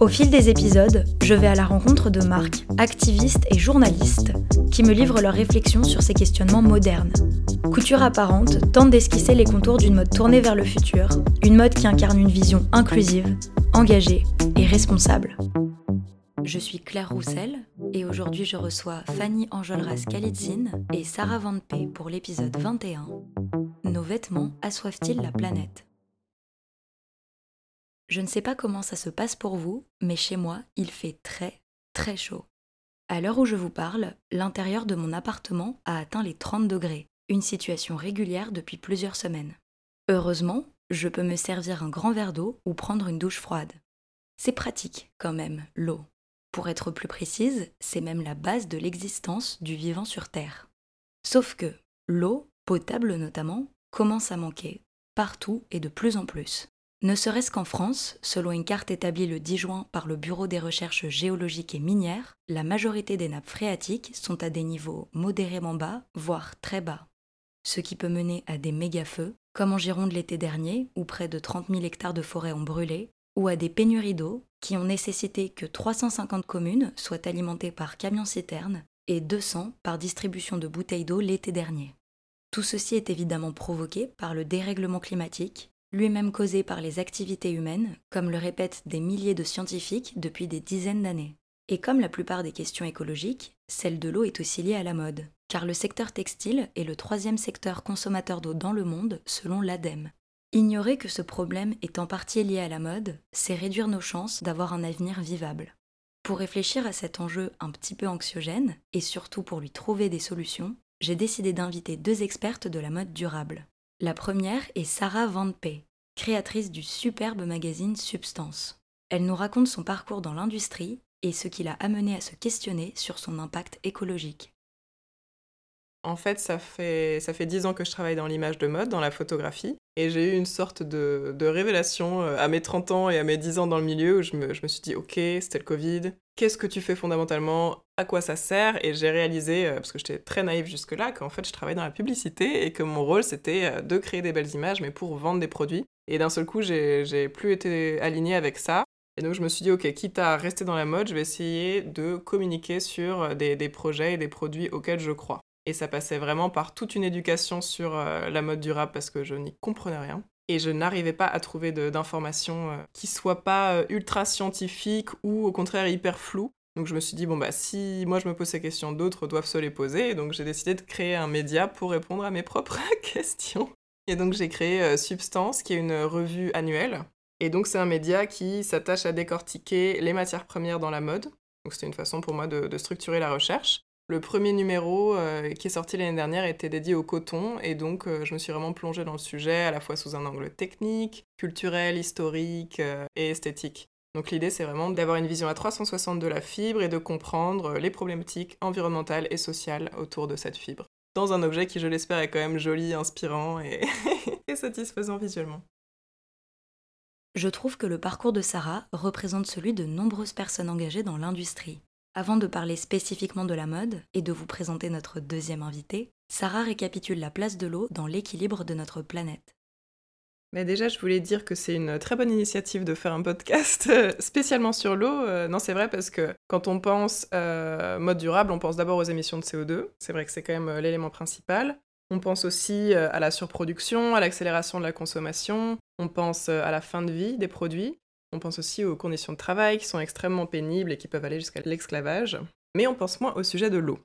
Au fil des épisodes, je vais à la rencontre de marques, activistes et journalistes qui me livrent leurs réflexions sur ces questionnements modernes. Couture apparente tente d'esquisser les contours d'une mode tournée vers le futur, une mode qui incarne une vision inclusive, engagée et responsable. Je suis Claire Roussel et aujourd'hui je reçois Fanny Enjolras Kalitzine et Sarah Van P pour l'épisode 21 Nos vêtements assoivent-ils la planète? Je ne sais pas comment ça se passe pour vous, mais chez moi il fait très très chaud. À l'heure où je vous parle, l'intérieur de mon appartement a atteint les 30 degrés, une situation régulière depuis plusieurs semaines. Heureusement, je peux me servir un grand verre d'eau ou prendre une douche froide. C'est pratique quand même, l'eau. Pour être plus précise, c'est même la base de l'existence du vivant sur Terre. Sauf que l'eau, potable notamment, commence à manquer, partout et de plus en plus. Ne serait-ce qu'en France, selon une carte établie le 10 juin par le Bureau des recherches géologiques et minières, la majorité des nappes phréatiques sont à des niveaux modérément bas, voire très bas. Ce qui peut mener à des méga-feux, comme en Gironde l'été dernier, où près de 30 000 hectares de forêt ont brûlé, ou à des pénuries d'eau qui ont nécessité que 350 communes soient alimentées par camions-citernes et 200 par distribution de bouteilles d'eau l'été dernier. Tout ceci est évidemment provoqué par le dérèglement climatique, lui-même causé par les activités humaines, comme le répètent des milliers de scientifiques depuis des dizaines d'années. Et comme la plupart des questions écologiques, celle de l'eau est aussi liée à la mode, car le secteur textile est le troisième secteur consommateur d'eau dans le monde selon l'ADEME, Ignorer que ce problème est en partie lié à la mode, c'est réduire nos chances d'avoir un avenir vivable. Pour réfléchir à cet enjeu un petit peu anxiogène, et surtout pour lui trouver des solutions, j'ai décidé d'inviter deux expertes de la mode durable. La première est Sarah Van P, créatrice du superbe magazine Substance. Elle nous raconte son parcours dans l'industrie et ce qui l'a amené à se questionner sur son impact écologique. En fait, ça fait, ça fait 10 ans que je travaille dans l'image de mode, dans la photographie. Et j'ai eu une sorte de, révélation euh, à mes 30 ans et à mes 10 ans dans le milieu où je me, suis dit, ok, c'était le Covid. Qu'est-ce que tu fais fondamentalement À quoi ça sert? Et j'ai réalisé, euh, parce que j'étais très naïve jusque-là, qu'en fait je travaillais dans la publicité et que mon rôle c'était euh, de créer des belles images, mais pour vendre des produits. Et d'un seul coup, j'ai plus été alignée avec ça. Et donc je me suis dit, ok, quitte à rester dans la mode, je vais essayer de communiquer sur des projets et des produits auxquels je crois. Et ça passait vraiment par toute une éducation sur euh, la mode durable parce que je n'y comprenais rien. Et je n'arrivais pas à trouver d'informations euh, qui soient pas euh, ultra scientifiques ou au contraire hyper floues. Donc je me suis dit, bon, bah si moi je me pose ces questions, d'autres doivent se les poser. Et donc j'ai décidé de créer un média pour répondre à mes propres questions. Et donc j'ai créé Substance, qui est une revue annuelle. Et donc c'est un média qui s'attache à décortiquer les matières premières dans la mode. Donc c'était une façon pour moi de structurer la recherche. Le premier numéro euh, qui est sorti l'année dernière était dédié au coton et donc euh, je me suis vraiment plongée dans le sujet à la fois sous un angle technique, culturel, historique euh, et esthétique. Donc l'idée c'est vraiment d'avoir une vision à 360 de la fibre et de comprendre les problématiques environnementales et sociales autour de cette fibre. Dans un objet qui je l'espère est quand même joli, inspirant et, et satisfaisant visuellement. Je trouve que le parcours de Sarah représente celui de nombreuses personnes engagées dans l'industrie. Avant de parler spécifiquement de la mode et de vous présenter notre deuxième invité, Sarah récapitule la place de l'eau dans l'équilibre de notre planète. Mais déjà, je voulais dire que c'est une très bonne initiative de faire un podcast euh, spécialement sur l'eau. Euh, non, c'est vrai parce que quand on pense euh, mode durable, on pense d'abord aux émissions de CO2. C'est vrai que c'est quand même l'élément principal. On pense aussi à la surproduction, à l'accélération de la consommation. On pense à la fin de vie des produits. On pense aussi aux conditions de travail qui sont extrêmement pénibles et qui peuvent aller jusqu'à l'esclavage. Mais on pense moins au sujet de l'eau.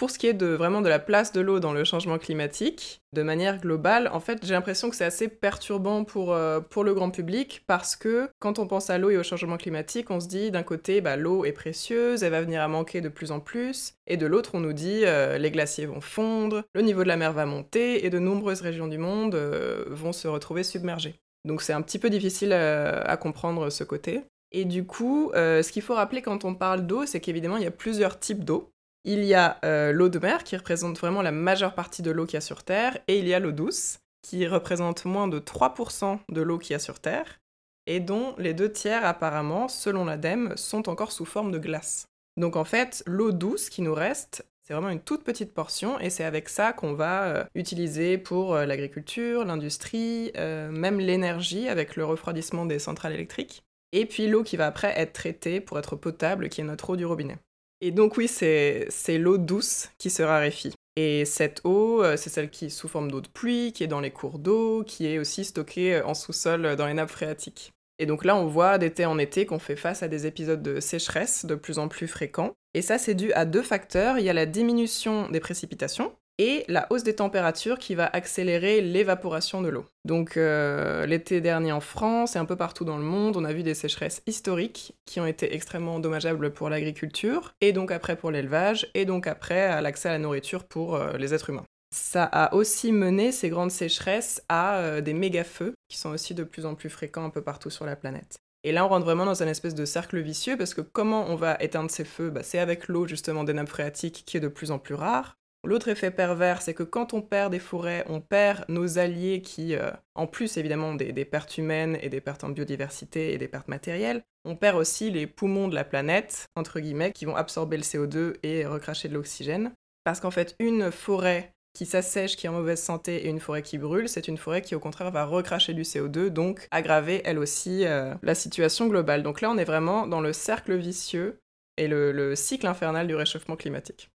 Pour ce qui est de vraiment de la place de l'eau dans le changement climatique, de manière globale, en fait, j'ai l'impression que c'est assez perturbant pour, euh, le grand public parce que quand on pense à l'eau et au changement climatique, on se dit d'un côté, bah, l'eau est précieuse, elle va venir à manquer de plus en plus, et de l'autre, on nous dit euh, les glaciers vont fondre, le niveau de la mer va monter, et de nombreuses régions du monde euh, vont se retrouver submergées. Donc c'est un petit peu difficile à, comprendre ce côté. Et du coup, euh, ce qu'il faut rappeler quand on parle d'eau, c'est qu'évidemment, il y a plusieurs types d'eau. Il y a euh, l'eau de mer, qui représente vraiment la majeure partie de l'eau qu'il y a sur Terre, et il y a l'eau douce, qui représente moins de 3% de l'eau qu'il y a sur Terre, et dont les deux tiers, apparemment, selon l'ADEME, sont encore sous forme de glace. Donc en fait, l'eau douce qui nous reste, c'est vraiment une toute petite portion et c'est avec ça qu'on va euh, utiliser pour euh, l'agriculture, l'industrie, euh, même l'énergie avec le refroidissement des centrales électriques. Et puis l'eau qui va après être traitée pour être potable, qui est notre eau du robinet. Et donc oui, c'est l'eau douce qui se raréfie. Et cette eau, c'est celle qui est sous forme d'eau de pluie, qui est dans les cours d'eau, qui est aussi stockée en sous-sol dans les nappes phréatiques. Et donc là, on voit d'été en été qu'on fait face à des épisodes de sécheresse de plus en plus fréquents. Et ça, c'est dû à deux facteurs. Il y a la diminution des précipitations et la hausse des températures qui va accélérer l'évaporation de l'eau. Donc euh, l'été dernier en France et un peu partout dans le monde, on a vu des sécheresses historiques qui ont été extrêmement dommageables pour l'agriculture, et donc après pour l'élevage, et donc après à l'accès à la nourriture pour euh, les êtres humains. Ça a aussi mené ces grandes sécheresses à euh, des méga-feux qui sont aussi de plus en plus fréquents un peu partout sur la planète. Et là, on rentre vraiment dans un espèce de cercle vicieux parce que comment on va éteindre ces feux? Bah, C'est avec l'eau justement des nappes phréatiques qui est de plus en plus rare. L'autre effet pervers, c'est que quand on perd des forêts, on perd nos alliés qui, euh, en plus évidemment des, des, pertes humaines et des pertes en biodiversité et des pertes matérielles, on perd aussi les poumons de la planète, entre guillemets, qui vont absorber le CO2 et recracher de l'oxygène. Parce qu'en fait, une forêt qui s'assèche, qui est en mauvaise santé, et une forêt qui brûle, c'est une forêt qui au contraire va recracher du CO2, donc aggraver elle aussi euh, la situation globale. Donc là, on est vraiment dans le cercle vicieux et le, cycle infernal du réchauffement climatique.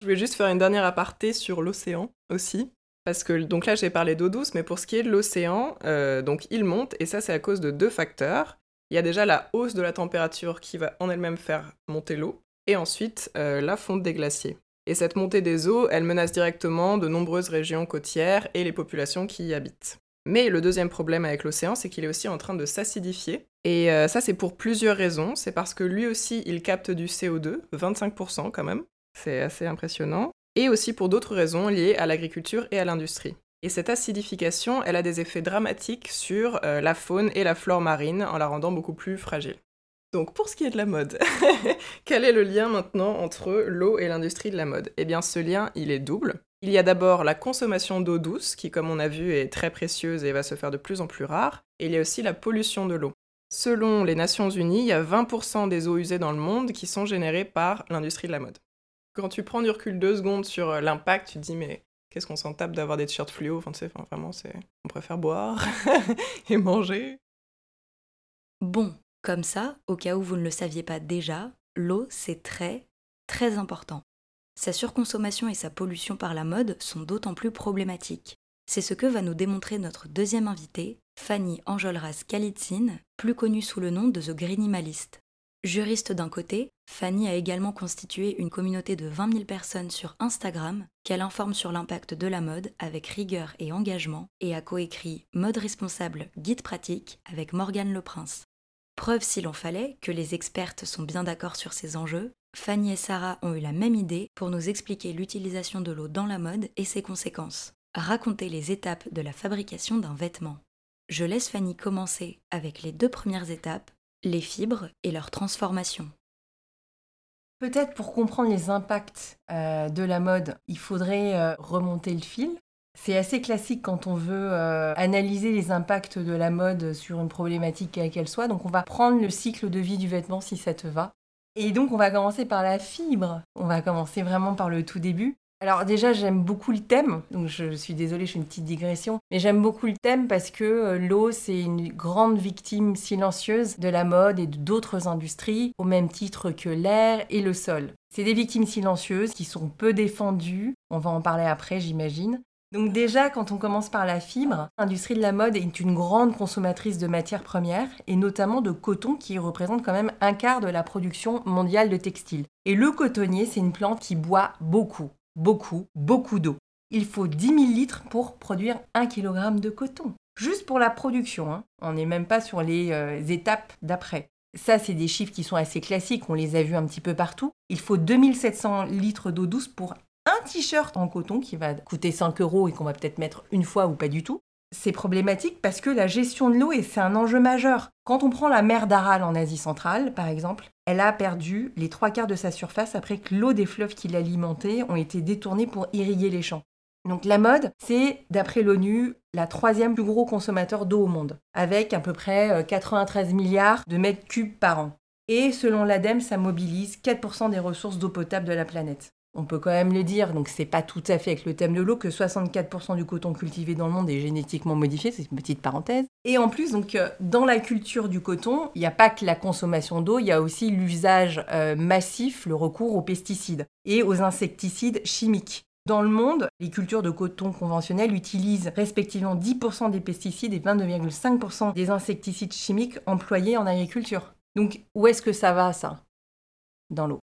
Je voulais juste faire une dernière aparté sur l'océan aussi. Parce que donc là j'ai parlé d'eau douce, mais pour ce qui est de l'océan, euh, donc il monte et ça c'est à cause de deux facteurs. Il y a déjà la hausse de la température qui va en elle-même faire monter l'eau, et ensuite euh, la fonte des glaciers. Et cette montée des eaux, elle menace directement de nombreuses régions côtières et les populations qui y habitent. Mais le deuxième problème avec l'océan, c'est qu'il est aussi en train de s'acidifier. Et euh, ça, c'est pour plusieurs raisons. C'est parce que lui aussi, il capte du CO2, 25% quand même. C'est assez impressionnant. Et aussi pour d'autres raisons liées à l'agriculture et à l'industrie. Et cette acidification, elle a des effets dramatiques sur euh, la faune et la flore marine en la rendant beaucoup plus fragile. Donc pour ce qui est de la mode, quel est le lien maintenant entre l'eau et l'industrie de la mode? Eh bien ce lien, il est double. Il y a d'abord la consommation d'eau douce, qui comme on a vu est très précieuse et va se faire de plus en plus rare, et il y a aussi la pollution de l'eau. Selon les Nations Unies, il y a 20% des eaux usées dans le monde qui sont générées par l'industrie de la mode. Quand tu prends du recul deux secondes sur euh, l'impact, tu te dis mais qu'est-ce qu'on s'en tape d'avoir des t-shirts fluo? Enfin tu sais, vraiment c'est, on préfère boire et manger. Bon, comme ça, au cas où vous ne le saviez pas déjà, l'eau, c'est très, très important. Sa surconsommation et sa pollution par la mode sont d'autant plus problématiques. C'est ce que va nous démontrer notre deuxième invitée, Fanny Enjolras Kalitzine, plus connue sous le nom de The Greenimalist. Juriste d'un côté, Fanny a également constitué une communauté de 20 000 personnes sur Instagram qu'elle informe sur l'impact de la mode avec rigueur et engagement et a coécrit Mode responsable, guide pratique avec Morgane Le Prince. Preuve s'il en fallait que les expertes sont bien d'accord sur ces enjeux, Fanny et Sarah ont eu la même idée pour nous expliquer l'utilisation de l'eau dans la mode et ses conséquences. Raconter les étapes de la fabrication d'un vêtement. Je laisse Fanny commencer avec les deux premières étapes, les fibres et leur transformation. Peut-être pour comprendre les impacts euh, de la mode, il faudrait euh, remonter le fil. C'est assez classique quand on veut euh, analyser les impacts de la mode sur une problématique quelle qu'elle soit. Donc on va prendre le cycle de vie du vêtement si ça te va. Et donc on va commencer par la fibre. On va commencer vraiment par le tout début. Alors déjà j'aime beaucoup le thème, donc je suis désolée, je fais une petite digression, mais j'aime beaucoup le thème parce que euh, l'eau c'est une grande victime silencieuse de la mode et d'autres industries, au même titre que l'air et le sol. C'est des victimes silencieuses qui sont peu défendues, on va en parler après j'imagine, donc déjà, quand on commence par la fibre, l'industrie de la mode est une grande consommatrice de matières premières, et notamment de coton qui représente quand même un quart de la production mondiale de textiles. Et le cotonnier, c'est une plante qui boit beaucoup, beaucoup, beaucoup d'eau. Il faut 10 000 litres pour produire 1 kg de coton. Juste pour la production, hein. on n'est même pas sur les euh, étapes d'après. Ça, c'est des chiffres qui sont assez classiques, on les a vus un petit peu partout. Il faut 2700 litres d'eau douce pour un t-shirt en coton qui va coûter 5 euros et qu'on va peut-être mettre une fois ou pas du tout. c'est problématique parce que la gestion de l'eau, c'est un enjeu majeur. Quand on prend la mer d'Aral en Asie centrale, par exemple, elle a perdu les trois quarts de sa surface après que l'eau des fleuves qui l'alimentaient ont été détournés pour irriguer les champs. Donc la mode, c'est, d'après l'ONU, la troisième plus gros consommateur d'eau au monde, avec à peu près 93 euh, milliards de mètres cubes par an. Et selon l'ADEME, ça mobilise 4% des ressources d'eau potable de la planète. On peut quand même le dire, donc c'est pas tout à fait avec le thème de l'eau que 64% du coton cultivé dans le monde est génétiquement modifié, c'est une petite parenthèse. Et en plus, donc euh, dans la culture du coton, il n'y a pas que la consommation d'eau, il y a aussi l'usage euh, massif, le recours aux pesticides et aux insecticides chimiques. Dans le monde, les cultures de coton conventionnelles utilisent respectivement 10% des pesticides et 22,5% des insecticides chimiques employés en agriculture. Donc où est-ce que ça va ça? Dans l'eau.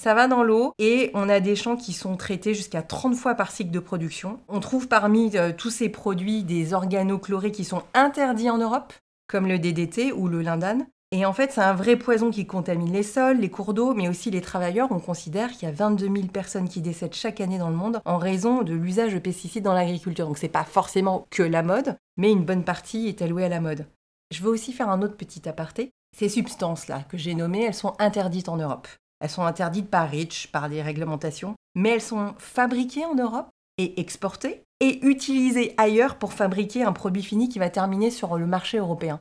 Ça va dans l'eau et on a des champs qui sont traités jusqu'à 30 fois par cycle de production. On trouve parmi euh, tous ces produits des organochlorés qui sont interdits en Europe, comme le DDT ou le lindane. Et en fait, c'est un vrai poison qui contamine les sols, les cours d'eau, mais aussi les travailleurs. On considère qu'il y a 22 000 personnes qui décèdent chaque année dans le monde en raison de l'usage de pesticides dans l'agriculture. Donc c'est pas forcément que la mode, mais une bonne partie est allouée à la mode. Je veux aussi faire un autre petit aparté. Ces substances-là que j'ai nommées, elles sont interdites en Europe. Elles sont interdites par REACH, par des réglementations, mais elles sont fabriquées en Europe et exportées et utilisées ailleurs pour fabriquer un produit fini qui va terminer sur le marché européen.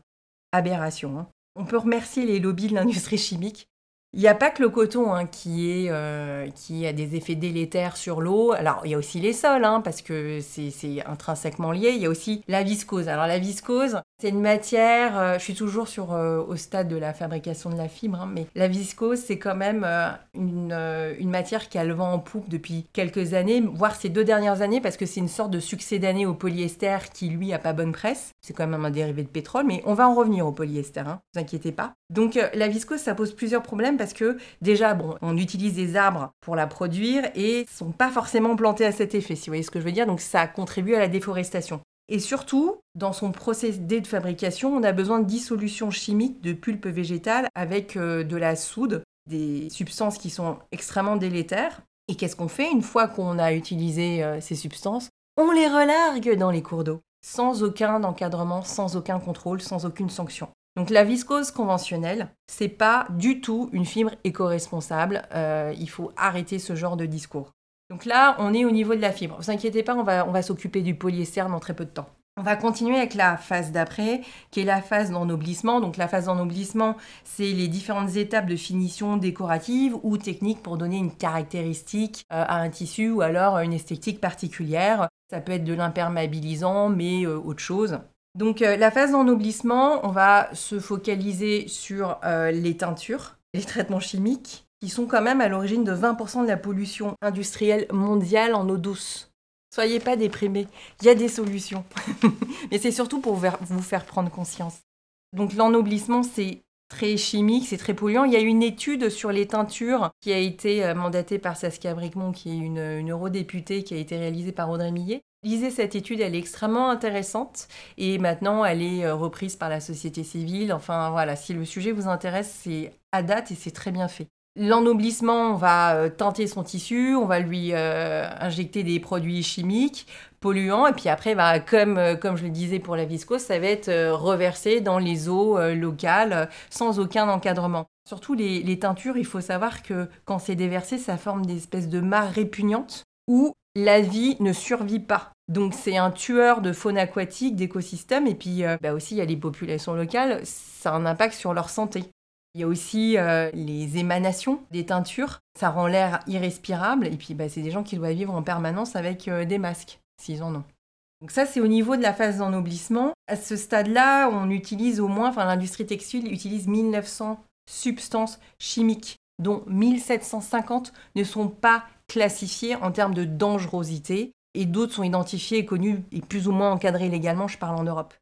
Aberration. Hein. On peut remercier les lobbies de l'industrie chimique il n'y a pas que le coton hein, euh, qui a des effets délétères sur l'eau. Alors, il y a aussi les sols, hein, parce que c'est intrinsèquement lié. Il y a aussi la viscose. Alors, la viscose, c'est une matière, euh, je suis toujours euh, au stade de la fabrication de la fibre, hein, mais la viscose, c'est quand même une, une, matière qui a le vent en poupe depuis quelques années, voire ces deux dernières années, parce que c'est une sorte de succès d'année au polyester qui, lui, a pas bonne presse. C'est quand même un dérivé de pétrole, mais on va en revenir au polyester, ne vous inquiétez pas. Donc, la viscose, ça pose plusieurs problèmes parce que déjà, bon, on utilise des arbres pour la produire et ne sont pas forcément plantés à cet effet, si vous voyez ce que je veux dire. Donc ça contribue à la déforestation. Et surtout, dans son procédé de fabrication, on a besoin de dissolution chimique de pulpe végétale avec euh, de la soude, des substances qui sont extrêmement délétères. Et qu'est-ce qu'on fait une fois qu'on a utilisé euh, ces substances? On les relargue dans les cours d'eau, sans aucun encadrement, sans aucun contrôle, sans aucune sanction. Donc la viscose conventionnelle, c'est pas du tout une fibre éco-responsable. Euh, il faut arrêter ce genre de discours. Donc là, on est au niveau de la fibre. Vous inquiétez pas, on va, on va s'occuper du polyester dans très peu de temps. On va continuer avec la phase d'après, qui est la phase d'ennoblissement. Donc la phase d'ennoblissement, c'est les différentes étapes de finition décorative ou technique pour donner une caractéristique euh, à un tissu ou alors une esthétique particulière. Ça peut être de l'imperméabilisant, mais euh, autre chose. Donc euh, la phase d'ennoblissement, on va se focaliser sur euh, les teintures, les traitements chimiques, qui sont quand même à l'origine de 20% de la pollution industrielle mondiale en eau douce. Soyez pas déprimés, il y a des solutions. Mais c'est surtout pour vous faire prendre conscience. Donc l'ennoblissement, c'est très chimique, c'est très polluant. Il y a une étude sur les teintures qui a été euh, mandatée par Saskia Bricmont, qui est une, eurodéputée, qui a été réalisée par Audrey Millet. Lisez cette étude, elle est extrêmement intéressante et maintenant elle est euh, reprise par la société civile. Enfin voilà, si le sujet vous intéresse, c'est à date et c'est très bien fait. L'ennoblissement, on va euh, teinter son tissu, on va lui injecter des produits chimiques, polluants, et puis après, bah, comme, comme je le disais pour la viscose, ça va être reversé dans les eaux locales sans aucun encadrement. Surtout les, teintures, il faut savoir que quand c'est déversé, ça forme des espèces de mares répugnantes où la vie ne survit pas. Donc c'est un tueur de faune aquatique, d'écosystèmes, et puis euh, bah aussi il y a les populations locales, ça a un impact sur leur santé. Il y a aussi euh, les émanations des teintures, ça rend l'air irrespirable, et puis bah, c'est des gens qui doivent vivre en permanence avec euh, des masques, s'ils en ont. Donc ça, c'est au niveau de la phase d'ennoblissement. À ce stade-là, on utilise au moins, enfin l'industrie textile utilise 1900 substances chimiques, dont 1750 ne sont pas classifiés en termes de dangerosité et d'autres sont identifiés et connus et plus ou moins encadrés légalement, je parle en Europe.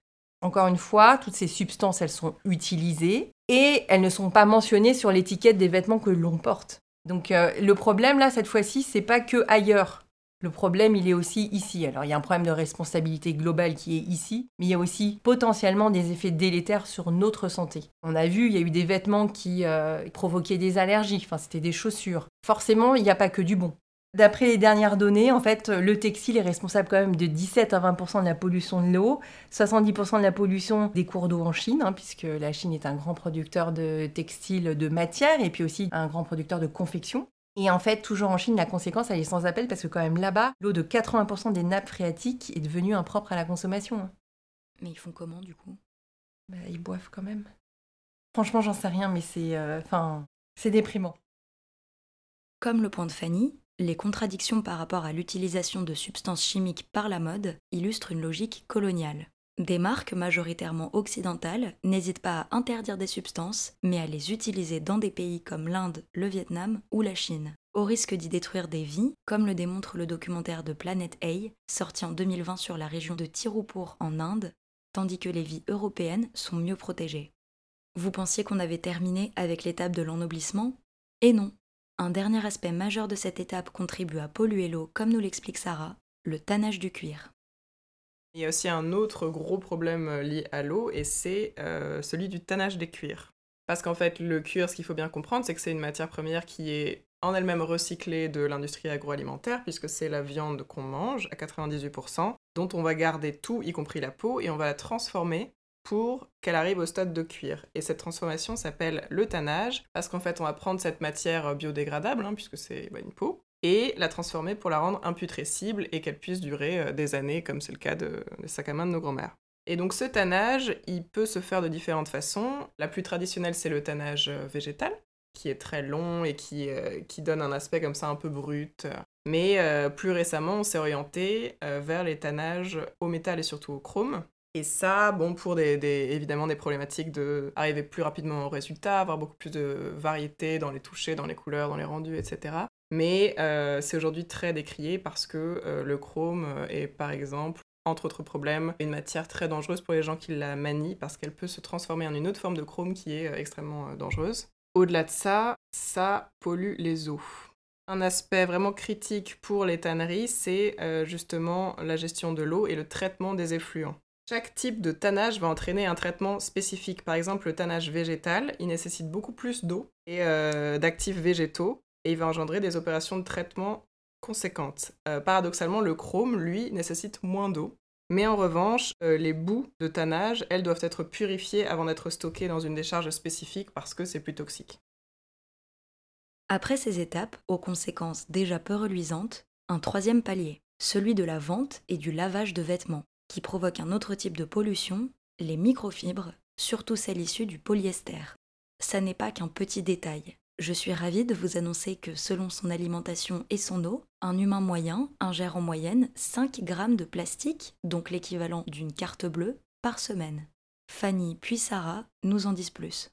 Encore une fois, toutes ces substances, elles sont utilisées et elles ne sont pas mentionnées sur l'étiquette des vêtements que l'on porte. Donc euh, le problème là, cette fois-ci, c'est pas que ailleurs. Le problème, il est aussi ici. Alors, il y a un problème de responsabilité globale qui est ici, mais il y a aussi potentiellement des effets délétères sur notre santé. On a vu, il y a eu des vêtements qui euh, provoquaient des allergies, enfin, c'était des chaussures. Forcément, il n'y a pas que du bon. D'après les dernières données, en fait, le textile est responsable quand même de 17 à 20% de la pollution de l'eau, 70% de la pollution des cours d'eau en Chine, hein, puisque la Chine est un grand producteur de textiles de matière et puis aussi un grand producteur de confection. Et en fait, toujours en Chine, la conséquence, elle est sans appel parce que quand même là-bas, l'eau de 80% des nappes phréatiques est devenue impropre à la consommation. Hein. Mais ils font comment du coup? Bah, Ils boivent quand même. Franchement, j'en sais rien, mais c'est, euh, enfin, c'est déprimant. Comme le point de Fanny, les contradictions par rapport à l'utilisation de substances chimiques par la mode illustrent une logique coloniale. Des marques majoritairement occidentales n'hésitent pas à interdire des substances, mais à les utiliser dans des pays comme l'Inde, le Vietnam ou la Chine, au risque d'y détruire des vies, comme le démontre le documentaire de Planet A, sorti en 2020 sur la région de Tirupur en Inde, tandis que les vies européennes sont mieux protégées. Vous pensiez qu'on avait terminé avec l'étape de l'ennoblissement? Et non. Un dernier aspect majeur de cette étape contribue à polluer l'eau, comme nous l'explique Sarah, le tannage du cuir. Il y a aussi un autre gros problème euh, lié à l'eau et c'est euh, celui du tannage des cuirs. Parce qu'en fait, le cuir, ce qu'il faut bien comprendre, c'est que c'est une matière première qui est en elle-même recyclée de l'industrie agroalimentaire, puisque c'est la viande qu'on mange à 98%, dont on va garder tout, y compris la peau, et on va la transformer pour qu'elle arrive au stade de cuir. Et cette transformation s'appelle le tannage, parce qu'en fait, on va prendre cette matière biodégradable, hein, puisque c'est bah, une peau, et la transformer pour la rendre imputrescible et qu'elle puisse durer euh, des années, comme c'est le cas de, des sacs à main de nos grands-mères. Et donc ce tannage, il peut se faire de différentes façons. La plus traditionnelle, c'est le tannage euh, végétal, qui est très long et qui, euh, qui donne un aspect comme ça un peu brut. Mais plus récemment, on s'est orienté vers les tannages au métal et surtout au chrome, et ça, bon, pour des, évidemment des problématiques de plus rapidement au résultat, avoir beaucoup plus de variété dans les touchés, dans les couleurs, dans les rendus, etc. Mais euh, c'est aujourd'hui très décrié parce que euh, le chrome est, par exemple, entre autres problèmes, une matière très dangereuse pour les gens qui la manient parce qu'elle peut se transformer en une autre forme de chrome qui est euh, extrêmement dangereuse. Au-delà de ça, ça pollue les eaux. Un aspect vraiment critique pour les tanneries, c'est justement la gestion de l'eau et le traitement des effluents. Chaque type de tannage va entraîner un traitement spécifique. Par exemple, le tannage végétal, il nécessite beaucoup plus d'eau et euh, d'actifs végétaux et il va engendrer des opérations de traitement conséquentes. Euh, paradoxalement, le chrome, lui, nécessite moins d'eau. Mais en revanche, euh, les boues de tannage, elles doivent être purifiées avant d'être stockées dans une décharge spécifique parce que c'est plus toxique. Après ces étapes, aux conséquences déjà peu reluisantes, un troisième palier, celui de la vente et du lavage de vêtements qui provoque un autre type de pollution, les microfibres, surtout celles issues du polyester. Ça n'est pas qu'un petit détail. Je suis ravie de vous annoncer que selon son alimentation et son eau, un humain moyen ingère en moyenne 5 grammes de plastique, donc l'équivalent d'une carte bleue, par semaine. Fanny puis Sarah nous en disent plus.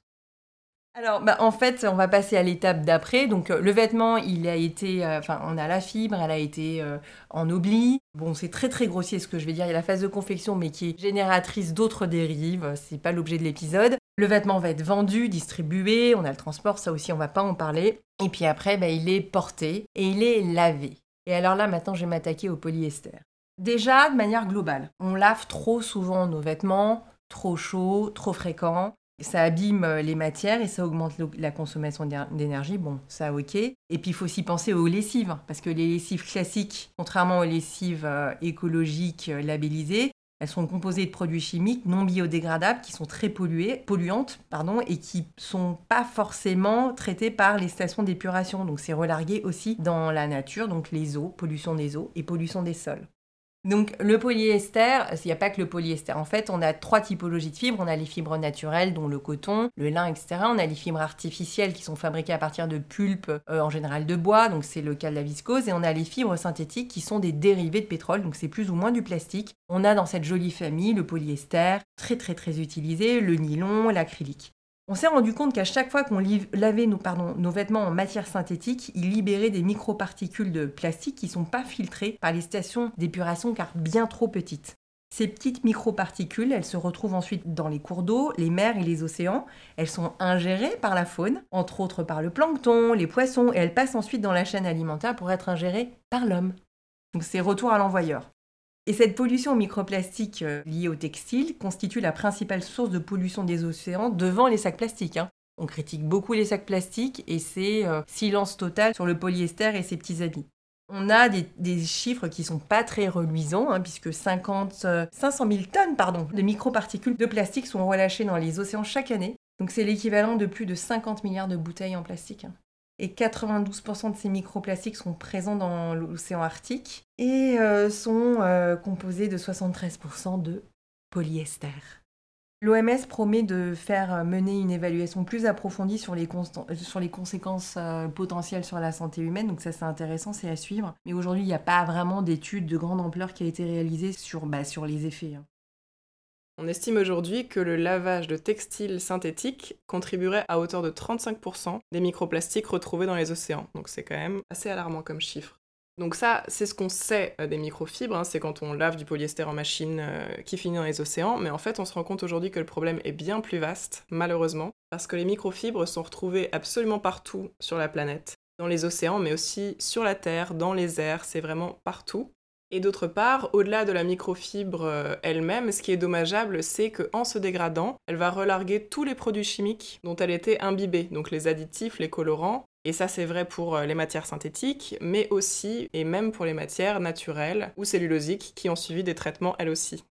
Alors, bah, en fait, on va passer à l'étape d'après. Donc, euh, le vêtement, il a été, euh, enfin, on a la fibre, elle a été euh, en oubli. Bon, c'est très très grossier ce que je vais dire. Il y a la phase de confection, mais qui est génératrice d'autres dérives. C'est pas l'objet de l'épisode. Le vêtement va être vendu, distribué. On a le transport, ça aussi, on va pas en parler. Et puis après, bah, il est porté et il est lavé. Et alors là, maintenant, je vais m'attaquer au polyester. Déjà, de manière globale, on lave trop souvent nos vêtements, trop chaud, trop fréquent ça abîme euh, les matières et ça augmente la consommation d'énergie. Bon, ça ok. Et puis il faut aussi penser aux lessives, parce que les lessives classiques, contrairement aux lessives euh, écologiques euh, labellisées, elles sont composées de produits chimiques non biodégradables qui sont très polluantes pardon, et qui sont pas forcément traités par les stations d'épuration. Donc c'est relargué aussi dans la nature, donc les eaux, pollution des eaux et pollution des sols. Donc le polyester, il n'y a pas que le polyester. En fait, on a trois typologies de fibres. On a les fibres naturelles, dont le coton, le lin, etc. On a les fibres artificielles qui sont fabriquées à partir de pulpes, euh, en général de bois, donc c'est le cas de la viscose. Et on a les fibres synthétiques qui sont des dérivés de pétrole, donc c'est plus ou moins du plastique. On a dans cette jolie famille le polyester, très très très utilisé, le nylon, l'acrylique. On s'est rendu compte qu'à chaque fois qu'on lavait nos, nos, vêtements en matière synthétique, ils libéraient des microparticules de plastique qui ne sont pas filtrées par les stations d'épuration car bien trop petites. Ces petites microparticules, elles se retrouvent ensuite dans les cours d'eau, les mers et les océans. Elles sont ingérées par la faune, entre autres par le plancton, les poissons, et elles passent ensuite dans la chaîne alimentaire pour être ingérées par l'homme. Donc c'est retour à l'envoyeur. Et cette pollution microplastique euh, liée au textile constitue la principale source de pollution des océans devant les sacs plastiques. Hein. On critique beaucoup les sacs plastiques et c'est euh, silence total sur le polyester et ses petits habits. On a des, chiffres qui sont pas très reluisants, hein, puisque 50, 500 000 tonnes pardon, de microparticules de plastique sont relâchées dans les océans chaque année. Donc c'est l'équivalent de plus de 50 milliards de bouteilles en plastique. Et 92% de ces microplastiques sont présents dans l'océan Arctique et euh, sont euh, composés de 73% de polyester. L'OMS promet de faire mener une évaluation plus approfondie sur les, conséquences euh, potentielles sur la santé humaine, donc ça c'est intéressant, c'est à suivre. Mais aujourd'hui, il n'y a pas vraiment d'études de grande ampleur qui a été réalisée sur, bah, les effets. Hein. On estime aujourd'hui que le lavage de textiles synthétiques contribuerait à hauteur de 35% des microplastiques retrouvés dans les océans. Donc c'est quand même assez alarmant comme chiffre. Donc ça, c'est ce qu'on sait euh, des microfibres, hein. c'est quand on lave du polyester en machine euh, qui finit dans les océans, mais en fait on se rend compte aujourd'hui que le problème est bien plus vaste, malheureusement, parce que les microfibres sont retrouvées absolument partout sur la planète, dans les océans, mais aussi sur la Terre, dans les airs, c'est vraiment partout. Et d'autre part, au-delà de la microfibre euh, elle-même, ce qui est dommageable, c'est qu'en se dégradant, elle va relarguer tous les produits chimiques dont elle était imbibée, donc les additifs, les colorants. Et ça, c'est vrai pour euh, les matières synthétiques, mais aussi et même pour les matières naturelles ou cellulosiques qui ont suivi des traitements elles aussi.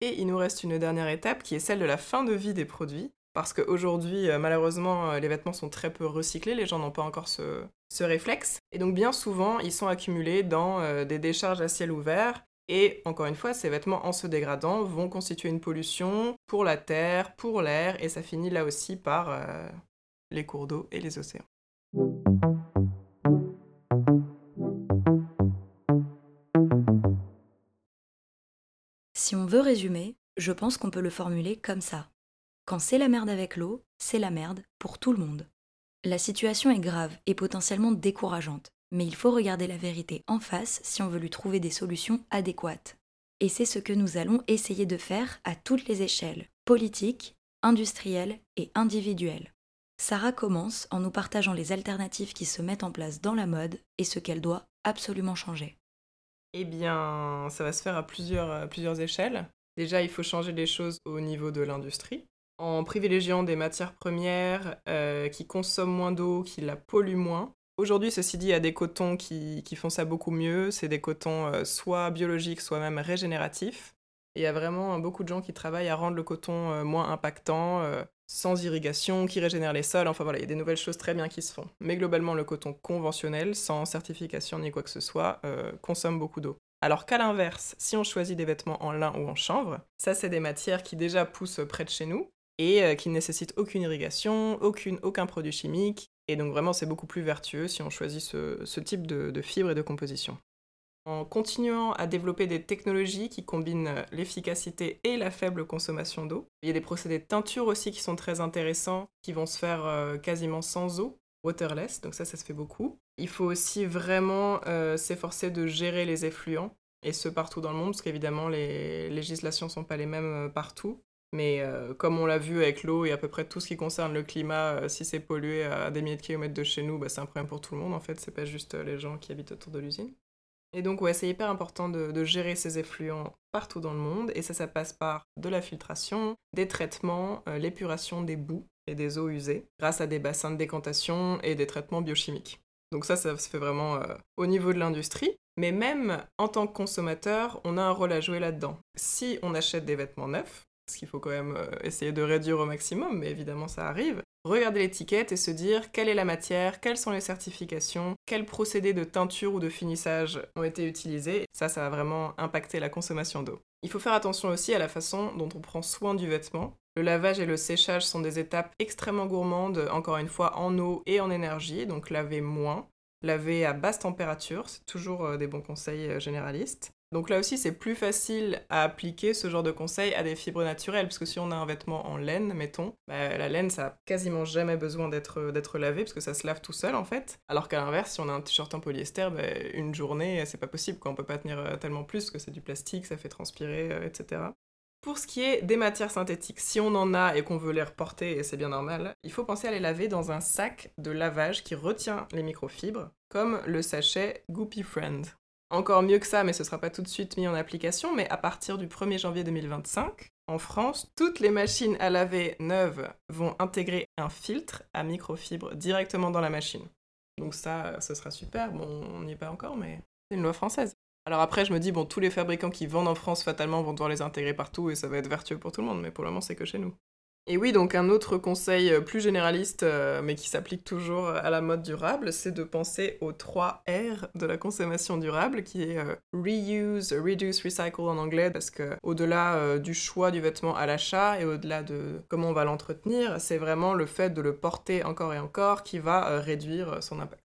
Et il nous reste une dernière étape qui est celle de la fin de vie des produits parce qu'aujourd'hui, euh, malheureusement, les vêtements sont très peu recyclés, les gens n'ont pas encore ce, réflexe. Et donc bien souvent, ils sont accumulés dans euh, des décharges à ciel ouvert. Et encore une fois, ces vêtements, en se dégradant, vont constituer une pollution pour la terre, pour l'air, et ça finit là aussi par les cours d'eau et les océans. Si on veut résumer, je pense qu'on peut le formuler comme ça. Quand c'est la merde avec l'eau, c'est la merde pour tout le monde. La situation est grave et potentiellement décourageante, mais il faut regarder la vérité en face si on veut lui trouver des solutions adéquates. Et c'est ce que nous allons essayer de faire à toutes les échelles, politiques, industrielles et individuelles. Sarah commence en nous partageant les alternatives qui se mettent en place dans la mode et ce qu'elle doit absolument changer. Eh bien, ça va se faire à plusieurs, plusieurs échelles. Déjà, il faut changer les choses au niveau de l'industrie en privilégiant des matières premières euh, qui consomment moins d'eau, qui la polluent moins. Aujourd'hui, ceci dit, il y a des cotons qui, font ça beaucoup mieux. C'est des cotons euh, soit biologiques, soit même régénératifs. il y a vraiment beaucoup de gens qui travaillent à rendre le coton euh, moins impactant, sans irrigation, qui régénère les sols. Enfin voilà, il y a des nouvelles choses très bien qui se font. Mais globalement, le coton conventionnel, sans certification ni quoi que ce soit, consomme beaucoup d'eau. Alors qu'à l'inverse, si on choisit des vêtements en lin ou en chanvre, ça c'est des matières qui déjà poussent près de chez nous, et euh, qui ne nécessite aucune irrigation, aucune, aucun produit chimique. Et donc vraiment, c'est beaucoup plus vertueux si on choisit ce, type de, fibres et de composition. En continuant à développer des technologies qui combinent euh, l'efficacité et la faible consommation d'eau. Il y a des procédés de teinture aussi qui sont très intéressants, qui vont se faire euh, quasiment sans eau, waterless, donc ça, ça se fait beaucoup. Il faut aussi vraiment s'efforcer de gérer les effluents, et ce partout dans le monde, parce qu'évidemment, les législations ne sont pas les mêmes partout. Mais euh, comme on l'a vu avec l'eau et à peu près tout ce qui concerne le climat, euh, si c'est pollué à des milliers de kilomètres de chez nous, bah, c'est un problème pour tout le monde en fait, c'est pas juste euh, les gens qui habitent autour de l'usine. Et donc c'est hyper important de, gérer ces effluents partout dans le monde et ça, ça passe par de la filtration, des traitements, l'épuration des boues et des eaux usées grâce à des bassins de décantation et des traitements biochimiques. Donc ça, ça se fait vraiment au niveau de l'industrie. Mais même en tant que consommateur, on a un rôle à jouer là-dedans. Si on achète des vêtements neufs, parce qu'il faut quand même euh, essayer de réduire au maximum, mais évidemment ça arrive. Regarder l'étiquette et se dire quelle est la matière, quelles sont les certifications, quels procédés de teinture ou de finissage ont été utilisés. Ça, ça va vraiment impacter la consommation d'eau. Il faut faire attention aussi à la façon dont on prend soin du vêtement. Le lavage et le séchage sont des étapes extrêmement gourmandes, encore une fois en eau et en énergie, donc laver moins. Laver à basse température, c'est toujours euh, des bons conseils euh, généralistes. Donc là aussi, c'est plus facile à appliquer ce genre de conseils à des fibres naturelles, parce que si on a un vêtement en laine, mettons, bah, la laine, ça a quasiment jamais besoin d'être, d'être lavé, parce que ça se lave tout seul, en fait. Alors qu'à l'inverse, si on a un t-shirt en polyester, bah, une journée, c'est pas possible, quoi. On peut pas tenir euh, tellement plus, parce que c'est du plastique, ça fait transpirer, euh, etc. Pour ce qui est des matières synthétiques, si on en a et qu'on veut les reporter, et c'est bien normal, il faut penser à les laver dans un sac de lavage qui retient les microfibres, comme le sachet Goopy Friend. Encore mieux que ça, mais ce ne sera pas tout de suite mis en application, mais à partir du 1er janvier 2025, en France, toutes les machines à laver neuves vont intégrer un filtre à microfibre directement dans la machine. Donc ça, ce sera super. Bon, on n'y est pas encore, mais c'est une loi française. Alors après, je me dis, bon, tous les fabricants qui vendent en France, fatalement, vont devoir les intégrer partout et ça va être vertueux pour tout le monde, mais pour le moment, c'est que chez nous. Et oui, donc un autre conseil euh, plus généraliste, euh, mais qui s'applique toujours à la mode durable, c'est de penser aux 3 R de la consommation durable, qui est euh, reuse, reduce, recycle en anglais, parce que au-delà du choix du vêtement à l'achat et au-delà de comment on va l'entretenir, c'est vraiment le fait de le porter encore et encore qui va réduire son impact.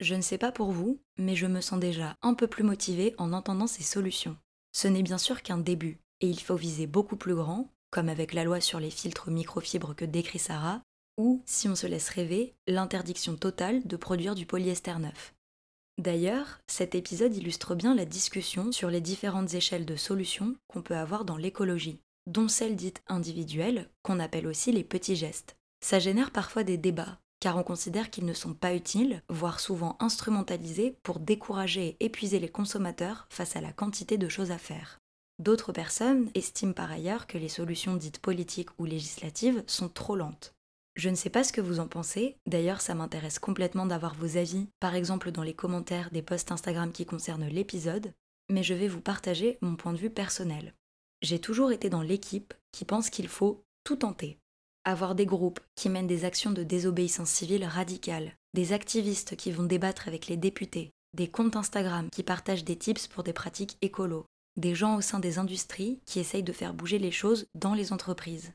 Je ne sais pas pour vous, mais je me sens déjà un peu plus motivée en entendant ces solutions. Ce n'est bien sûr qu'un début, et il faut viser beaucoup plus grand comme avec la loi sur les filtres microfibres que décrit Sarah, ou, si on se laisse rêver, l'interdiction totale de produire du polyester neuf. D'ailleurs, cet épisode illustre bien la discussion sur les différentes échelles de solutions qu'on peut avoir dans l'écologie, dont celle dite individuelle, qu'on appelle aussi les petits gestes. Ça génère parfois des débats, car on considère qu'ils ne sont pas utiles, voire souvent instrumentalisés pour décourager et épuiser les consommateurs face à la quantité de choses à faire. D'autres personnes estiment par ailleurs que les solutions dites politiques ou législatives sont trop lentes. Je ne sais pas ce que vous en pensez, d'ailleurs ça m'intéresse complètement d'avoir vos avis, par exemple dans les commentaires des posts Instagram qui concernent l'épisode, mais je vais vous partager mon point de vue personnel. J'ai toujours été dans l'équipe qui pense qu'il faut tout tenter. Avoir des groupes qui mènent des actions de désobéissance civile radicale, des activistes qui vont débattre avec les députés, des comptes Instagram qui partagent des tips pour des pratiques écolo, des gens au sein des industries qui essayent de faire bouger les choses dans les entreprises.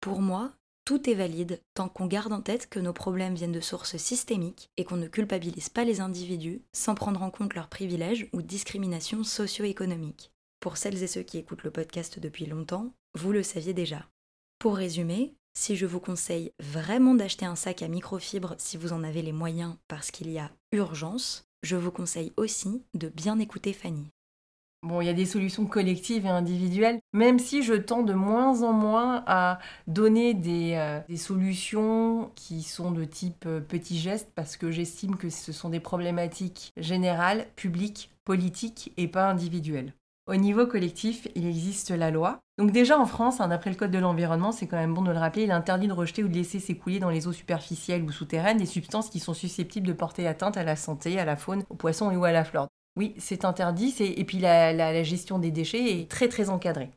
Pour moi, tout est valide tant qu'on garde en tête que nos problèmes viennent de sources systémiques et qu'on ne culpabilise pas les individus sans prendre en compte leurs privilèges ou discriminations socio-économiques. Pour celles et ceux qui écoutent le podcast depuis longtemps, vous le saviez déjà. Pour résumer, si je vous conseille vraiment d'acheter un sac à microfibre si vous en avez les moyens parce qu'il y a urgence, je vous conseille aussi de bien écouter Fanny. Bon, il y a des solutions collectives et individuelles, même si je tends de moins en moins à donner des, euh, solutions qui sont de type euh, petit geste, parce que j'estime que ce sont des problématiques générales, publiques, politiques et pas individuelles. Au niveau collectif, il existe la loi. Donc déjà en France, hein, d'après le Code de l'environnement, c'est quand même bon de le rappeler, il interdit de rejeter ou de laisser s'écouler dans les eaux superficielles ou souterraines des substances qui sont susceptibles de porter atteinte à la santé, à la faune, aux poissons ou à la flore. Oui, c'est interdit. Et puis la, gestion des déchets est très très encadrée.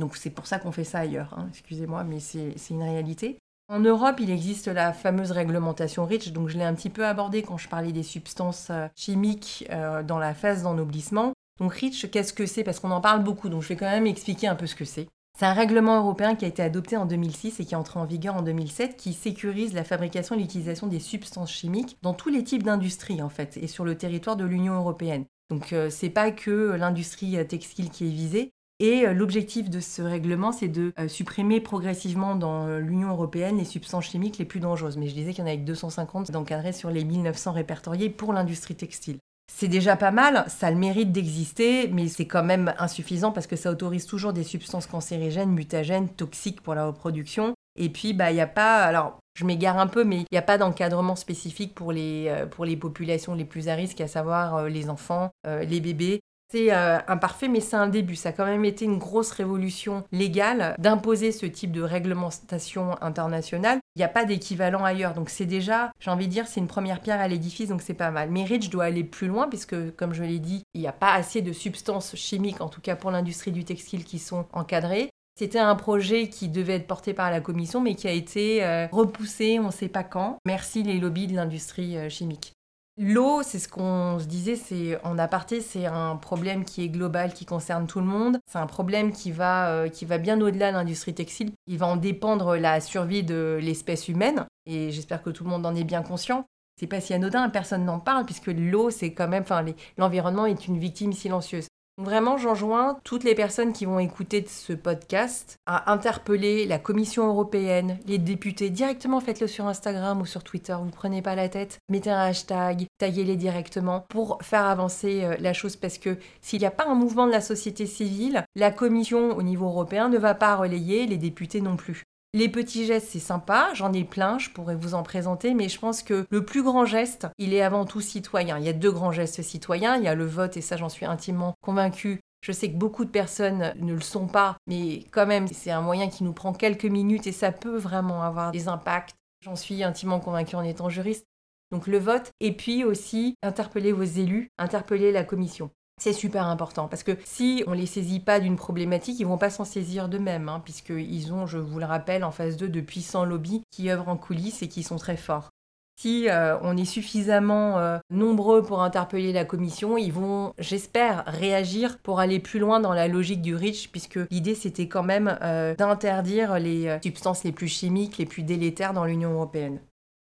Donc c'est pour ça qu'on fait ça ailleurs. Hein. Excusez-moi, mais c'est une réalité. En Europe, il existe la fameuse réglementation REACH, donc je l'ai un petit peu abordé quand je parlais des substances euh, chimiques euh, dans la phase d'ennoblissement. Donc REACH, qu'est-ce que c'est? Parce qu'on en parle beaucoup, donc je vais quand même expliquer un peu ce que c'est. C'est un règlement européen qui a été adopté en 2006 et qui est entré en vigueur en 2007, qui sécurise la fabrication et l'utilisation des substances chimiques dans tous les types d'industries en fait, et sur le territoire de l'Union européenne. Donc euh, c'est pas que l'industrie euh, textile qui est visée. Et euh, l'objectif de ce règlement, c'est de supprimer progressivement dans l'Union européenne les substances chimiques les plus dangereuses. Mais je disais qu'il y en avait 250 d'encadrés sur les 1900 répertoriés pour l'industrie textile. C'est déjà pas mal, ça le mérite d'exister, mais c'est quand même insuffisant parce que ça autorise toujours des substances cancérigènes, mutagènes, toxiques pour la reproduction. Et puis, bah, il n'y a pas. Alors, je m'égare un peu, mais il n'y a pas d'encadrement spécifique pour les, euh, pour les populations les plus à risque, à savoir euh, les enfants, euh, les bébés. C'est imparfait, mais c'est un début. Ça a quand même été une grosse révolution légale d'imposer ce type de réglementation internationale. Il n'y a pas d'équivalent ailleurs. Donc c'est déjà, j'ai envie de dire, c'est une première pierre à l'édifice, donc c'est pas mal. Mais Rich doit aller plus loin, puisque, comme je l'ai dit, il n'y a pas assez de substances chimiques, en tout cas pour l'industrie du textile, qui sont encadrées. C'était un projet qui devait être porté par la commission, mais qui a été euh, repoussé, on ne sait pas quand. Merci les lobbies de l'industrie euh, chimique. L'eau, c'est ce qu'on se disait, c'est en aparté, c'est un problème qui est global, qui concerne tout le monde. C'est un problème qui va, euh, qui va bien au-delà de l'industrie textile. Il va en dépendre la survie de l'espèce humaine, et j'espère que tout le monde en est bien conscient. C'est pas si anodin, personne n'en parle, puisque l'eau, c'est quand même, enfin, l'environnement est une victime silencieuse. Vraiment, j'enjoins toutes les personnes qui vont écouter ce podcast à interpeller la Commission européenne, les députés. Directement, faites-le sur Instagram ou sur Twitter. Vous prenez pas la tête. Mettez un hashtag, taguez-les directement pour faire avancer euh, la chose. Parce que s'il n'y a pas un mouvement de la société civile, la Commission au niveau européen ne va pas relayer, les députés non plus. Les petits gestes, c'est sympa, j'en ai plein, je pourrais vous en présenter, mais je pense que le plus grand geste, il est avant tout citoyen. Il y a deux grands gestes citoyens, il y a le vote, et ça j'en suis intimement convaincue. Je sais que beaucoup de personnes ne le sont pas, mais quand même, c'est un moyen qui nous prend quelques minutes et ça peut vraiment avoir des impacts. J'en suis intimement convaincue en étant juriste. Donc le vote, et puis aussi interpeller vos élus, interpeller la commission. C'est super important parce que si on les saisit pas d'une problématique, ils vont pas s'en saisir d'eux-mêmes, hein, puisqu'ils ont, je vous le rappelle, en face d'eux de puissants lobbies qui œuvrent en coulisses et qui sont très forts. Si euh, on est suffisamment euh, nombreux pour interpeller la commission, ils vont, j'espère, réagir pour aller plus loin dans la logique du REACH, puisque l'idée c'était quand même euh, d'interdire les substances les plus chimiques, les plus délétères dans l'Union européenne.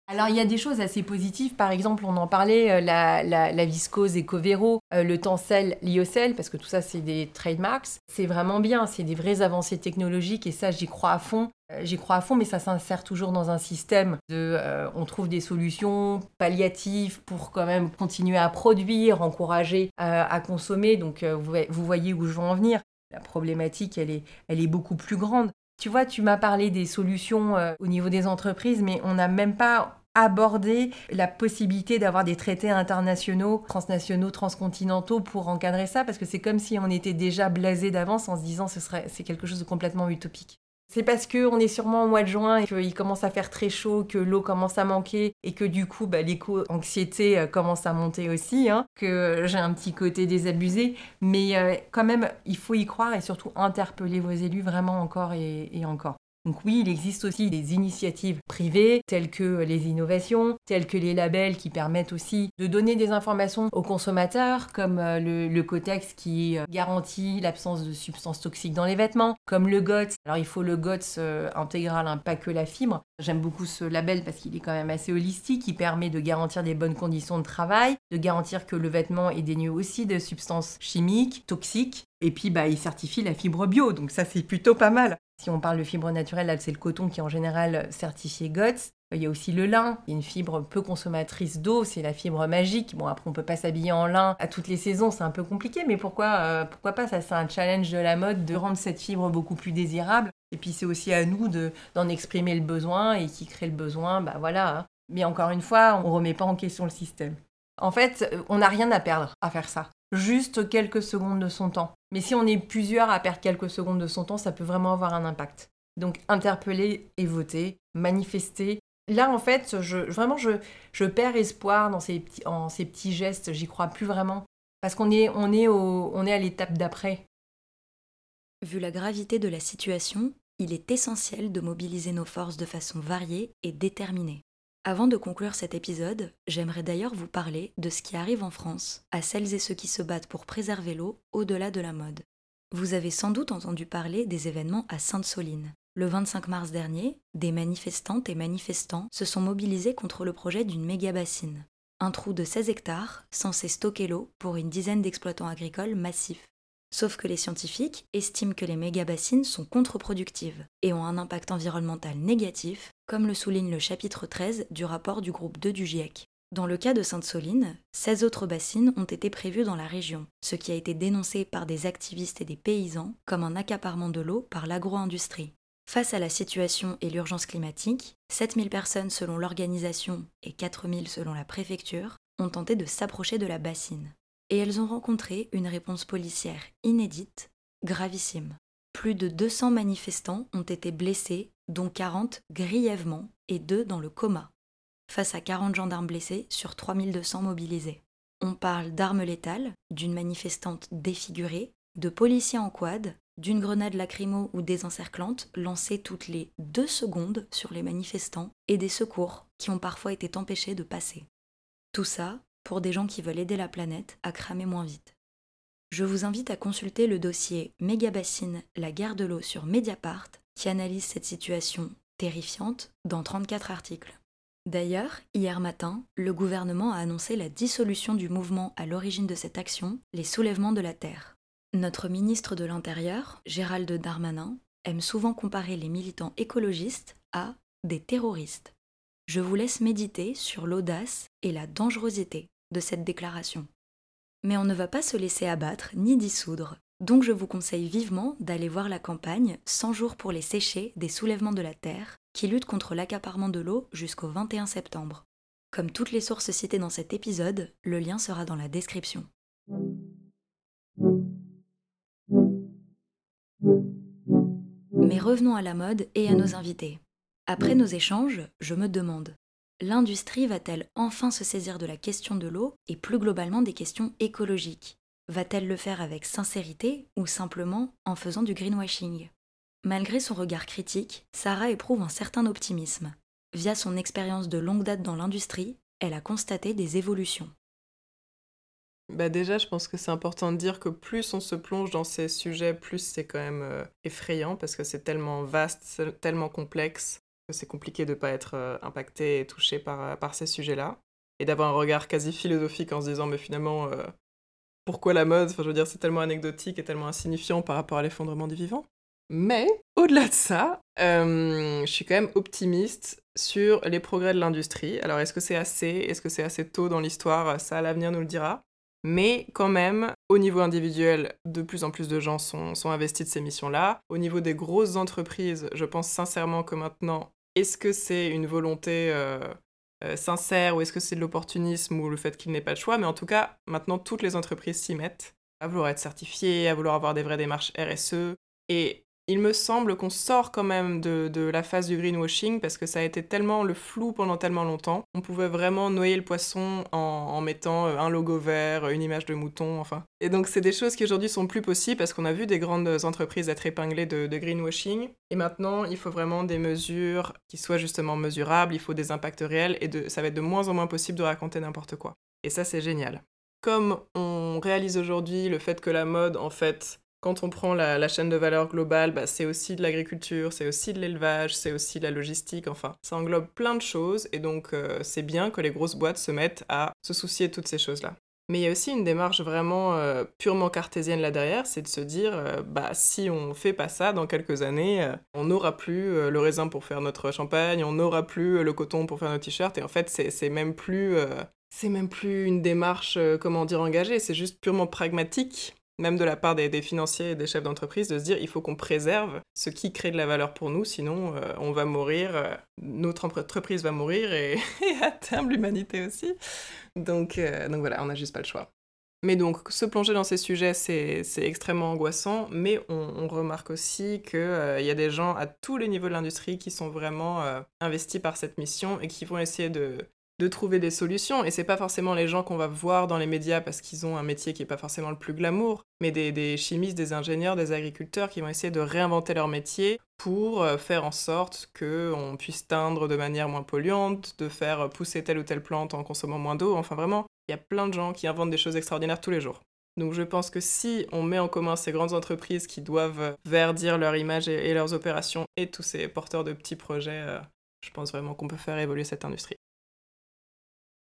Alors il y a des choses assez positives, par exemple on en parlait, euh, la, viscose Ecovero, euh, le Tencel, l'Iocel, parce que tout ça c'est des trademarks, c'est vraiment bien, c'est des vraies avancées technologiques et ça j'y crois à fond. Euh, j'y crois à fond, mais ça s'insère toujours dans un système de, on trouve des solutions palliatives pour quand même continuer à produire, encourager à consommer. Donc vous, vous, voyez où je veux en venir. La problématique, elle est, elle est beaucoup plus grande. Tu vois, tu m'as parlé des solutions euh, au niveau des entreprises, mais on n'a même pas abordé la possibilité d'avoir des traités internationaux, transnationaux, transcontinentaux pour encadrer ça, parce que c'est comme si on était déjà blasé d'avance en se disant ce c'est quelque chose de complètement utopique. C'est parce qu'on est sûrement au mois de juin et qu'il commence à faire très chaud, que l'eau commence à manquer et que du coup bah, l'éco-anxiété euh, commence à monter aussi, hein, que j'ai un petit côté désabusé. Mais euh, quand même, il faut y croire et surtout interpeller vos élus vraiment encore et encore. Donc oui, il existe aussi des initiatives privées telles que les innovations, telles que les labels qui permettent aussi de donner des informations aux consommateurs, comme euh, le, Cotex qui euh, garantit l'absence de substances toxiques dans les vêtements, comme le GOTS. Alors il faut le GOTS euh, intégral, hein, pas que la fibre. J'aime beaucoup ce label parce qu'il est quand même assez holistique, il permet de garantir des bonnes conditions de travail, de garantir que le vêtement est dénué aussi de substances chimiques, toxiques, et puis, bah, il certifie la fibre bio, donc ça, c'est plutôt pas mal. Si on parle de fibre naturelle, c'est le coton qui est en général certifié GOTS. Il y a aussi le lin, une fibre peu consommatrice d'eau, c'est la fibre magique. Bon, après, on peut pas s'habiller en lin à toutes les saisons, c'est un peu compliqué, mais pourquoi, euh, pourquoi pas? Ça, c'est un challenge de la mode de rendre cette fibre beaucoup plus désirable. Et puis, c'est aussi à nous d'en exprimer le besoin et qui crée le besoin, bah voilà. Hein. Mais encore une fois, on remet pas en question le système. En fait, on n'a rien à perdre à faire ça juste quelques secondes de son temps. Mais si on est plusieurs à perdre quelques secondes de son temps, ça peut vraiment avoir un impact. Donc interpeller et voter, manifester. Là, en fait, je, vraiment, je, perds espoir dans ces petits, en ces petits gestes. J'y crois plus vraiment. Parce qu'on est, on est, on est à l'étape d'après. Vu la gravité de la situation, il est essentiel de mobiliser nos forces de façon variée et déterminée. Avant de conclure cet épisode, j'aimerais d'ailleurs vous parler de ce qui arrive en France à celles et ceux qui se battent pour préserver l'eau au-delà de la mode. Vous avez sans doute entendu parler des événements à Sainte-Soline. Le 25 mars dernier, des manifestantes et manifestants se sont mobilisés contre le projet d'une méga bassine. Un trou de 16 hectares censé stocker l'eau pour une dizaine d'exploitants agricoles massifs. Sauf que les scientifiques estiment que les méga-bassines sont contre-productives et ont un impact environnemental négatif, comme le souligne le chapitre 13 du rapport du groupe 2 du GIEC. Dans le cas de Sainte-Soline, 16 autres bassines ont été prévues dans la région, ce qui a été dénoncé par des activistes et des paysans comme un accaparement de l'eau par l'agro-industrie. Face à la situation et l'urgence climatique, 7000 personnes selon l'organisation et 4000 selon la préfecture ont tenté de s'approcher de la bassine et elles ont rencontré une réponse policière inédite, gravissime. Plus de 200 manifestants ont été blessés, dont 40 grièvement et 2 dans le coma, face à 40 gendarmes blessés sur 3200 mobilisés. On parle d'armes létales, d'une manifestante défigurée, de policiers en quad, d'une grenade lacrymo ou désencerclante lancée toutes les deux secondes sur les manifestants et des secours qui ont parfois été empêchés de passer. Tout ça pour des gens qui veulent aider la planète à cramer moins vite. Je vous invite à consulter le dossier Mégabassine, la guerre de l'eau sur Mediapart, qui analyse cette situation terrifiante dans 34 articles. D'ailleurs, hier matin, le gouvernement a annoncé la dissolution du mouvement à l'origine de cette action, les soulèvements de la Terre. Notre ministre de l'Intérieur, Gérald Darmanin, aime souvent comparer les militants écologistes à des terroristes. Je vous laisse méditer sur l'audace et la dangerosité de cette déclaration. Mais on ne va pas se laisser abattre ni dissoudre, donc je vous conseille vivement d'aller voir la campagne 100 jours pour les sécher des soulèvements de la Terre, qui lutte contre l'accaparement de l'eau jusqu'au 21 septembre. Comme toutes les sources citées dans cet épisode, le lien sera dans la description. Mais revenons à la mode et à nos invités. Après nos échanges, je me demande, L'industrie va-t-elle enfin se saisir de la question de l'eau et plus globalement des questions écologiques? Va-t-elle le faire avec sincérité ou simplement en faisant du greenwashing? Malgré son regard critique, Sarah éprouve un certain optimisme. Via son expérience de longue date dans l'industrie, elle a constaté des évolutions. Bah déjà, je pense que c'est important de dire que plus on se plonge dans ces sujets, plus c'est quand même euh, effrayant parce que c'est tellement vaste, tellement complexe que c'est compliqué de ne pas être euh, impacté et touché par, euh, par ces sujets-là. Et d'avoir un regard quasi philosophique en se disant, mais finalement, pourquoi la mode Enfin, je veux dire, c'est tellement anecdotique et tellement insignifiant par rapport à l'effondrement du vivant. Mais au-delà de ça, je suis quand même optimiste sur les progrès de l'industrie. Alors, est-ce que c'est assez? Est-ce que c'est assez tôt dans l'histoire? Ça, l'avenir nous le dira. Mais quand même, au niveau individuel, de plus en plus de gens sont, investis de ces missions-là. Au niveau des grosses entreprises, je pense sincèrement que maintenant, est-ce que c'est une volonté euh, euh, sincère ou est-ce que c'est de l'opportunisme ou le fait qu'il n'ait pas de choix Mais en tout cas, maintenant, toutes les entreprises s'y mettent à vouloir être certifiées, à vouloir avoir des vraies démarches RSE. Et il me semble qu'on sort quand même de, la phase du greenwashing parce que ça a été tellement le flou pendant tellement longtemps. On pouvait vraiment noyer le poisson en, mettant euh, un logo vert, une image de mouton, enfin. Et donc c'est des choses qui aujourd'hui sont plus possibles parce qu'on a vu des grandes entreprises être épinglées de, greenwashing. Et maintenant, il faut vraiment des mesures qui soient justement mesurables, il faut des impacts réels et ça va être de moins en moins possible de raconter n'importe quoi. Et ça, c'est génial. Comme on réalise aujourd'hui le fait que la mode, en fait, quand on prend la, chaîne de valeur globale, bah, c'est aussi de l'agriculture, c'est aussi de l'élevage, c'est aussi de la logistique, enfin, ça englobe plein de choses et donc euh, c'est bien que les grosses boîtes se mettent à se soucier de toutes ces choses-là. Mais il y a aussi une démarche vraiment euh, purement cartésienne là derrière, c'est de se dire, euh, bah si on fait pas ça dans quelques années, on n'aura plus le raisin pour faire notre champagne, on n'aura plus le coton pour faire nos t-shirts, et en fait c'est même plus c'est même plus une démarche, comment dire, engagée, c'est juste purement pragmatique même de la part des, financiers et des chefs d'entreprise, de se dire il faut qu'on préserve ce qui crée de la valeur pour nous, sinon euh, on va mourir, euh, notre entreprise va mourir et, à terme l'humanité aussi. Donc, euh, donc voilà, on n'a juste pas le choix. Mais donc, se plonger dans ces sujets, c'est extrêmement angoissant, mais on, remarque aussi qu'il y a des gens à tous les niveaux de l'industrie qui sont vraiment investis par cette mission et qui vont essayer de, de trouver des solutions. Et c'est pas forcément les gens qu'on va voir dans les médias parce qu'ils ont un métier qui est pas forcément le plus glamour, mais des, chimistes, des ingénieurs, des agriculteurs qui vont essayer de réinventer leur métier pour euh, faire en sorte qu'on puisse teindre de manière moins polluante, de faire pousser telle ou telle plante en consommant moins d'eau. Enfin vraiment, il y a plein de gens qui inventent des choses extraordinaires tous les jours. Donc je pense que si on met en commun ces grandes entreprises qui doivent verdir leur image et, leurs opérations et tous ces porteurs de petits projets, euh, je pense vraiment qu'on peut faire évoluer cette industrie.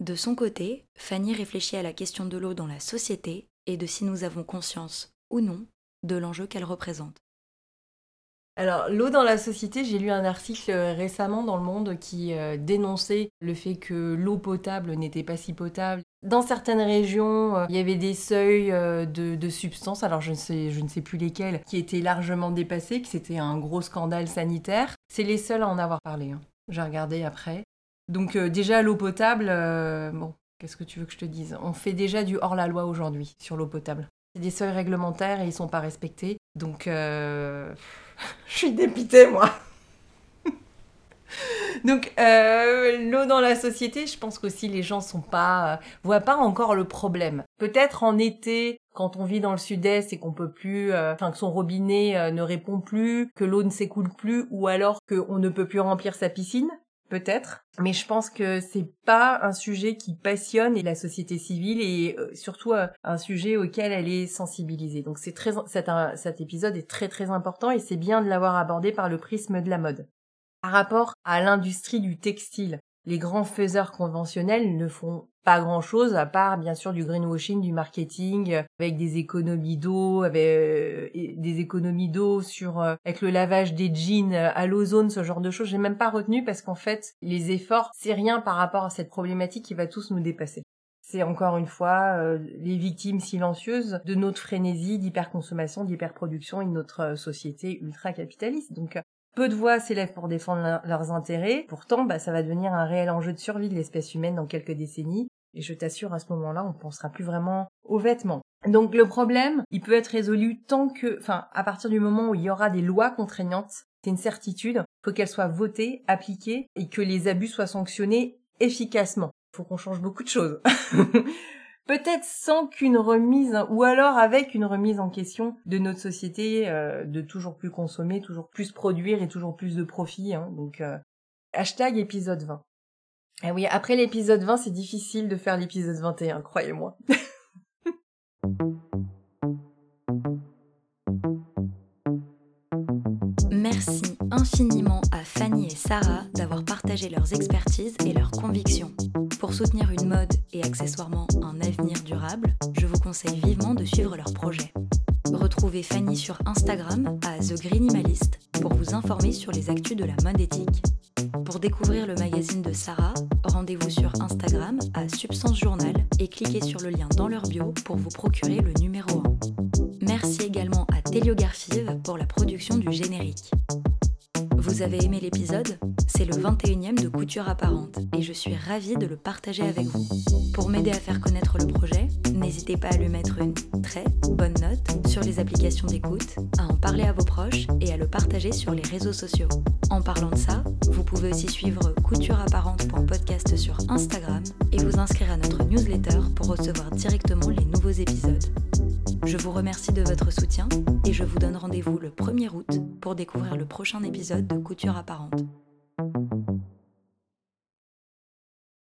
De son côté, Fanny réfléchit à la question de l'eau dans la société et de si nous avons conscience ou non de l'enjeu qu'elle représente. Alors, l'eau dans la société, j'ai lu un article euh, récemment dans Le Monde qui euh, dénonçait le fait que l'eau potable n'était pas si potable. Dans certaines régions, euh, il y avait des seuils de, substances, alors je ne, sais, je ne sais plus lesquels, qui étaient largement dépassés, que c'était un gros scandale sanitaire. C'est les seuls à en avoir parlé. Hein. J'ai regardé après. Donc euh, déjà l'eau potable, euh, bon, qu'est-ce que tu veux que je te dise? On fait déjà du hors-la-loi aujourd'hui sur l'eau potable. C'est des seuils réglementaires et ils sont pas respectés. Donc euh, je suis dépitée moi. Donc l'eau dans la société, je pense qu'aussi les gens sont pas voient pas encore le problème. Peut-être en été quand on vit dans le sud-est et qu'on peut plus enfin que son robinet ne répond plus, que l'eau ne s'écoule plus ou alors qu'on ne peut plus remplir sa piscine, peut-être, mais je pense que c'est pas un sujet qui passionne la société civile et euh, surtout euh, un sujet auquel elle est sensibilisée. Donc c'est très cet, cet épisode est très très important et c'est bien de l'avoir abordé par le prisme de la mode. Par rapport à l'industrie du textile, les grands faiseurs conventionnels ne font pas grand chose à part bien sûr du greenwashing, du marketing euh, avec des économies d'eau, avec euh, des économies d'eau sur euh, avec le lavage des jeans à l'ozone, ce genre de choses. J'ai même pas retenu parce qu'en fait les efforts c'est rien par rapport à cette problématique qui va tous nous dépasser. C'est encore une fois les victimes silencieuses de notre frénésie d'hyperconsommation, d'hyperproduction et de notre société ultra capitaliste. Donc peu de voix s'élèvent pour défendre leurs intérêts. Pourtant, bah, ça va devenir un réel enjeu de survie de l'espèce humaine dans quelques décennies. Et je t'assure, à ce moment-là, on pensera plus vraiment aux vêtements. Donc le problème, il peut être résolu tant que, enfin, à partir du moment où il y aura des lois contraignantes, c'est une certitude, faut qu'elles soient votées, appliquées et que les abus soient sanctionnés efficacement. Il faut qu'on change beaucoup de choses. Peut-être sans qu'une remise, ou alors avec une remise en question de notre société, euh, de toujours plus consommer, toujours plus produire et toujours plus de profit. Hein. Donc, euh, hashtag épisode 20. Ah oui, après l'épisode 20, c'est difficile de faire l'épisode 21, croyez-moi. Merci infiniment à Fanny et Sarah d'avoir partagé leurs expertises et leurs convictions. Pour soutenir une mode et accessoirement un avenir durable, je vous conseille vivement de suivre leurs projets. Retrouvez Fanny sur Instagram à The Greenimalist pour vous informer sur les actus de la mode éthique. Pour découvrir le magazine de Sarah, rendez-vous sur Instagram à Substance Journal et cliquez sur le lien dans leur bio pour vous procurer le numéro 1. Merci également à Telio Garfive pour la production du générique. Vous avez aimé l'épisode? C'est le 21e de Couture Apparente et je suis ravie de le partager avec vous. Pour m'aider à faire connaître le projet, n'hésitez pas à lui mettre une très bonne note sur les applications d'écoute, à en parler à vos proches et à le partager sur les réseaux sociaux. En parlant de ça, vous pouvez aussi suivre coutureapparente.podcast sur Instagram et vous inscrire à notre newsletter pour recevoir directement les nouveaux épisodes. Je vous remercie de votre soutien et je vous donne rendez-vous le 1er août pour découvrir le prochain épisode de Couture apparente.